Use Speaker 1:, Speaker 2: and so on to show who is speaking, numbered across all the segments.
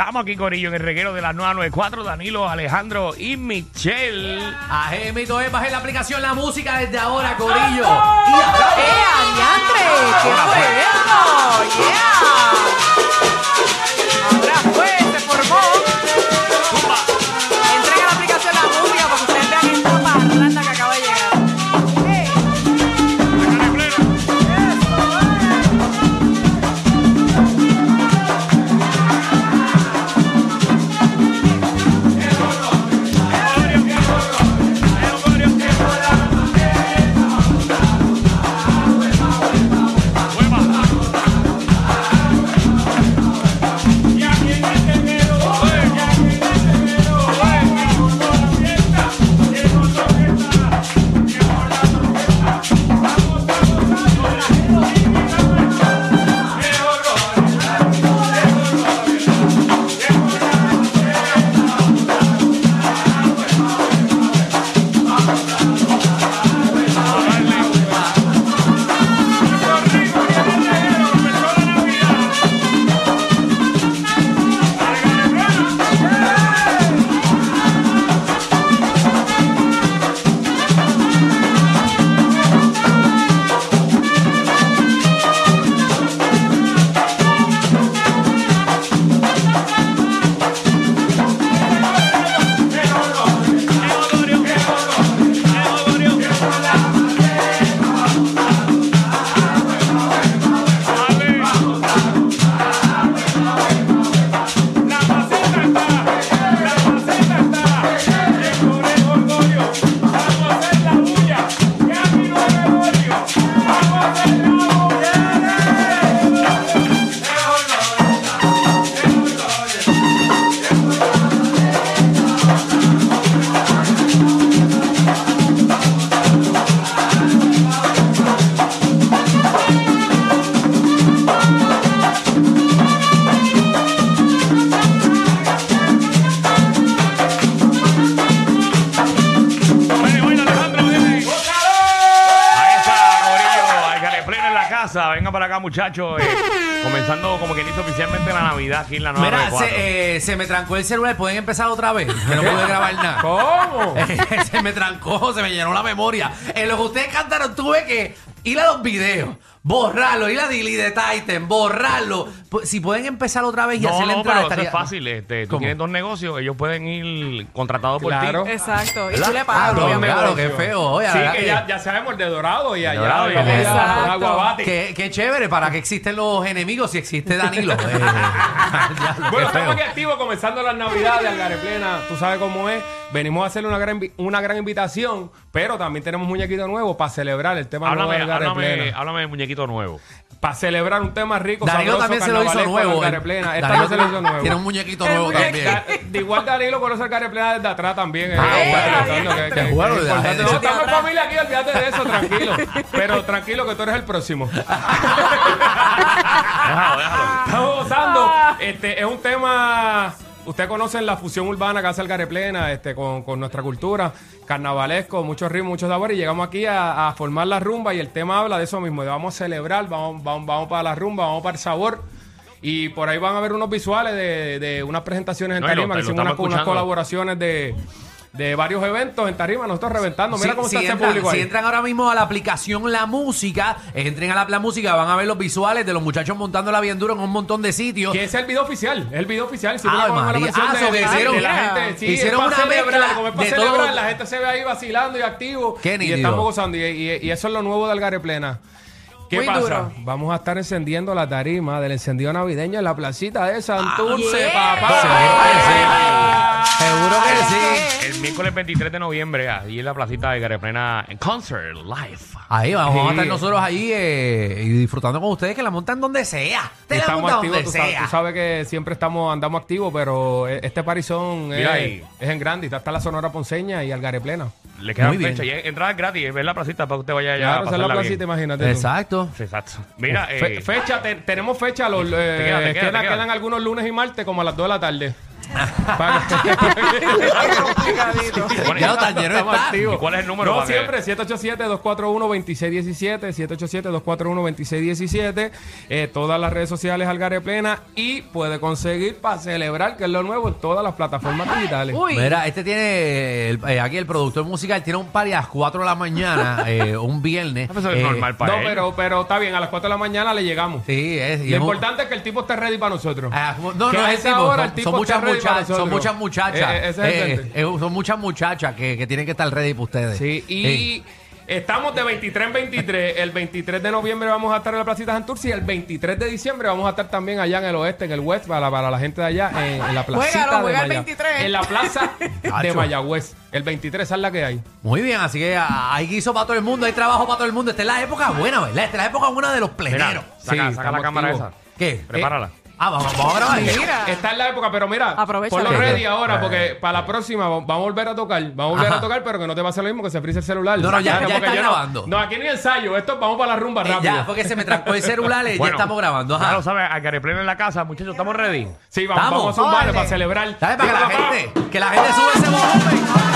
Speaker 1: Estamos aquí, Corillo, en el reguero de las 994, Danilo, Alejandro y Michelle.
Speaker 2: Ajémito es, bajen la aplicación La Música desde ahora, Corillo. Y
Speaker 3: ¡Eh, adiantre! ¿Qué fue esto? ¡Yeah!
Speaker 1: Venga para acá, muchachos. eh, comenzando como quien hizo oficialmente la Navidad aquí en la
Speaker 2: Mira,
Speaker 1: 994.
Speaker 2: se, eh, se me trancó el celular. ¿Pueden empezar otra vez? Que no pude grabar nada.
Speaker 4: ¿Cómo?
Speaker 2: se me trancó, se me llenó la memoria. En lo que ustedes cantaron tuve que ir a los videos, borrarlo, ir a Delete Titan, borrarlo. Pu- Si pueden empezar otra vez y
Speaker 1: No,
Speaker 2: hacer la
Speaker 1: no,
Speaker 2: entrada,
Speaker 1: pero eso es
Speaker 2: estaría-
Speaker 1: fácil. Este, tú
Speaker 2: ¿Cómo?
Speaker 1: tienes dos negocios, ellos pueden ir contratados por
Speaker 4: Claro.
Speaker 1: ti.
Speaker 3: Exacto. Y
Speaker 1: ¿Verdad?
Speaker 3: tú le
Speaker 2: Ah,
Speaker 3: pagas,
Speaker 2: no,
Speaker 3: obviamente.
Speaker 2: claro, qué feo. Oye,
Speaker 4: Sí, que
Speaker 2: que-
Speaker 4: ya, ya sabemos el de Dorado y allá.
Speaker 1: Dorado y
Speaker 4: allá,
Speaker 3: Exacto.
Speaker 4: Aguabate.
Speaker 2: Qué, qué chévere, ¿para qué existen los enemigos si existe Danilo? Eh, diablo,
Speaker 4: Bueno, estamos aquí activos comenzando las navidades, Algarre Plena. Tú sabes cómo es. Venimos a hacerle una gran, una gran invitación, pero también tenemos un muñequito nuevo para celebrar el tema nuevo
Speaker 1: Háblame,
Speaker 4: de Algarre
Speaker 1: háblame,
Speaker 4: Plena.
Speaker 1: háblame del muñequito nuevo.
Speaker 4: Para celebrar un tema rico,
Speaker 2: Danilo
Speaker 4: sabroso,
Speaker 2: también se lo hizo
Speaker 4: de
Speaker 2: nuevo.
Speaker 4: Algarre. Plena. Esta
Speaker 2: Danilo
Speaker 4: vez se lo hizo nuevo.
Speaker 2: Tiene un muñequito
Speaker 3: El
Speaker 2: nuevo también.
Speaker 4: Da- de igual Danilo conoce al Garre Plena desde atrás también. eh.
Speaker 2: Ah, bueno.
Speaker 4: pensando que- que-
Speaker 2: Qué bueno,
Speaker 4: que es
Speaker 2: de la
Speaker 4: importante.
Speaker 2: gente.
Speaker 4: No, estamos en familia aquí, olvídate de eso, tranquilo. Pero tranquilo que tú eres el próximo.
Speaker 1: Déjalo, déjalo.
Speaker 4: Estamos gozando. Este, es un tema. Ustedes conocen la fusión urbana que hace el Gareplena este, con, con nuestra cultura, carnavalesco, muchos ritmos, muchos sabores. Y llegamos aquí a, a formar la rumba y el tema habla de eso mismo, de vamos a celebrar, vamos, vamos, vamos para la rumba, vamos para el sabor. Y por ahí van a ver unos visuales de, de unas presentaciones en
Speaker 1: No, lo-
Speaker 4: tarima, que hicimos unas, unas colaboraciones de, de varios eventos en tarima, nosotros reventando. Mira
Speaker 2: Si-
Speaker 4: cómo
Speaker 2: si
Speaker 4: está ese
Speaker 2: entran,
Speaker 4: público
Speaker 2: si
Speaker 4: ahí.
Speaker 2: entran ahora mismo a la aplicación La Música, entren a la, la música, van a ver los visuales de los muchachos montándola bien duro en un montón de sitios.
Speaker 4: Que ese es el video oficial, es el video oficial. Si la
Speaker 2: María. Ah,
Speaker 4: de, de-
Speaker 2: hicieron-
Speaker 4: de la gente, sí,
Speaker 2: hicieron una
Speaker 4: celebrar,
Speaker 2: mezcla de
Speaker 4: celebrar,
Speaker 2: todo.
Speaker 4: la gente se ve ahí vacilando y activo.
Speaker 2: Qué
Speaker 4: y estamos gozando. Y, y- y eso es lo nuevo de Algarre Plena. ¿Qué
Speaker 3: Muy
Speaker 4: pasa?
Speaker 3: duro.
Speaker 4: Vamos a estar encendiendo la tarima del encendido navideño en la placita de Santurce,
Speaker 3: yeah.
Speaker 4: papá.
Speaker 2: Sí, Seguro que sí.
Speaker 1: El miércoles 23 de noviembre, ahí en la placita de Gareplena, en Concert Live.
Speaker 2: Ahí vamos, vamos a estar nosotros ahí eh, y disfrutando con ustedes que la montan donde sea. Te la
Speaker 4: Estamos
Speaker 2: montan
Speaker 4: activos,
Speaker 2: donde
Speaker 4: tú sabes,
Speaker 2: sea.
Speaker 4: tú sabes que siempre estamos andamos activos, pero e- este parizón
Speaker 1: Mira
Speaker 4: es,
Speaker 1: ahí.
Speaker 4: es en grande. Está hasta la Sonora Ponceña y Algarre Plena.
Speaker 1: Le quedan
Speaker 2: Muy bien.
Speaker 1: fecha. Y es- entrada gratis, ver la placita para que usted vaya allá
Speaker 4: Claro,
Speaker 1: a
Speaker 4: esa es la
Speaker 1: pasarla
Speaker 4: placita,
Speaker 1: bien.
Speaker 4: imagínate. tú.
Speaker 2: Exacto.
Speaker 1: Sí, Exacto. Mira,
Speaker 4: Fe-
Speaker 1: eh,
Speaker 4: fecha, te- tenemos fecha, los, eh,
Speaker 1: queda, te queda, queda.
Speaker 4: quedan algunos lunes y martes como a las 2 de la tarde.
Speaker 2: Ya
Speaker 4: Estamos activos.
Speaker 1: ¿Y cuál es el número
Speaker 4: No,
Speaker 1: para que-
Speaker 4: siempre, 787-241-2617, 787-241-2617, eh, todas las redes sociales Algaré Plena y puede conseguir para celebrar, que es lo nuevo, en todas las plataformas digitales.
Speaker 3: Uy.
Speaker 2: Mira, este tiene, el- eh, aquí el productor musical tiene un party a las 4 de la mañana, eh, un viernes.
Speaker 1: Eso es
Speaker 2: Eh,
Speaker 1: normal para
Speaker 4: No,
Speaker 1: él.
Speaker 4: pero, pero está bien, a las 4 de la mañana le llegamos.
Speaker 2: Sí, es. y
Speaker 4: Lo
Speaker 2: es un-
Speaker 4: importante es que el tipo esté ready para nosotros.
Speaker 2: Ah, no,
Speaker 4: Que
Speaker 2: no
Speaker 4: a
Speaker 2: es
Speaker 4: esa
Speaker 2: tipo,
Speaker 4: hora el
Speaker 2: son,
Speaker 4: tipo
Speaker 2: son muchas
Speaker 4: ready
Speaker 2: muchachas, son muchas muchachas,
Speaker 4: Eh, ese es el
Speaker 2: eh, eh, son muchas muchachas que, que tienen que estar ready para ustedes.
Speaker 4: Sí, y
Speaker 2: Eh,
Speaker 4: estamos de 23 en 23. El 23 de noviembre vamos a estar en la Placita Santurce y el 23 de diciembre vamos a estar también allá en el oeste, en el west, para, para la gente de allá, en, en la placita
Speaker 3: Juégalo,
Speaker 4: de
Speaker 3: juega el
Speaker 4: Maya-
Speaker 3: 23.
Speaker 4: En la plaza de. Mayagüez. El 23 esa es la que hay.
Speaker 2: Muy bien, así que hay guiso para todo el mundo, hay trabajo para todo el mundo. Esta es la época buena, ¿verdad? Esta es la época buena de los pleneros.
Speaker 1: Mira, saca,
Speaker 4: Sí,
Speaker 1: saca la cámara
Speaker 4: activos.
Speaker 1: esa.
Speaker 2: ¿Qué?
Speaker 1: Prepárala.
Speaker 2: Eh, ah, vamos, vamos a grabar.
Speaker 3: Mira.
Speaker 4: Está en la época, pero mira,
Speaker 3: Aprovechala.
Speaker 4: ponlo ready ahora porque para la próxima va- vamos a volver a tocar. Vamos a volver
Speaker 2: Ajá.
Speaker 4: a tocar, pero que no te va a hacer lo mismo que se frise el celular.
Speaker 2: No, no, ya-
Speaker 4: Claro,
Speaker 2: ya
Speaker 4: porque
Speaker 2: está
Speaker 4: yo no-
Speaker 2: grabando.
Speaker 4: No, aquí ni ensayo. Esto vamos para la rumba
Speaker 2: Eh,
Speaker 4: rápido.
Speaker 2: ya, porque se me trancó el celular y ya estamos grabando.
Speaker 1: Ya
Speaker 2: Ajá.
Speaker 1: lo sabes, Algaré Plena en la casa, muchachos, ¿estamos ready?
Speaker 4: Sí, vamos,
Speaker 2: Vamos.
Speaker 4: vamos a zumbarle
Speaker 3: Órale.
Speaker 4: para celebrar.
Speaker 2: ¿Sabes? Para que la gente, que la gente sube ese volumen.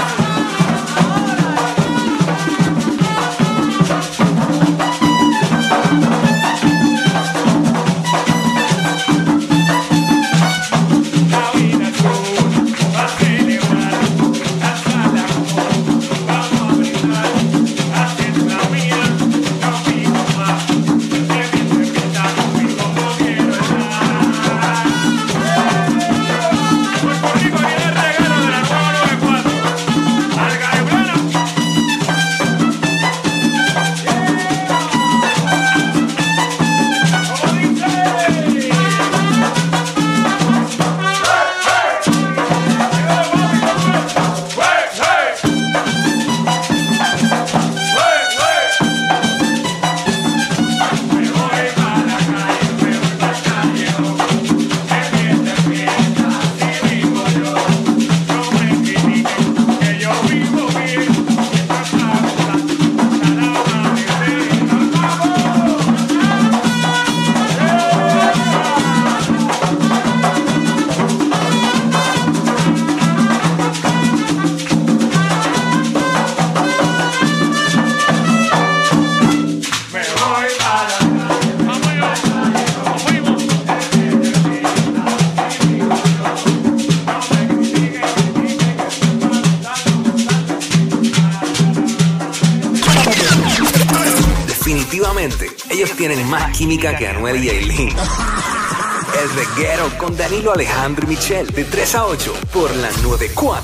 Speaker 5: Definitivamente, ellos tienen más química que Anuel y Aileen. El reguero con Danilo Alejandro y Michel, de 3 a 8, por la 94.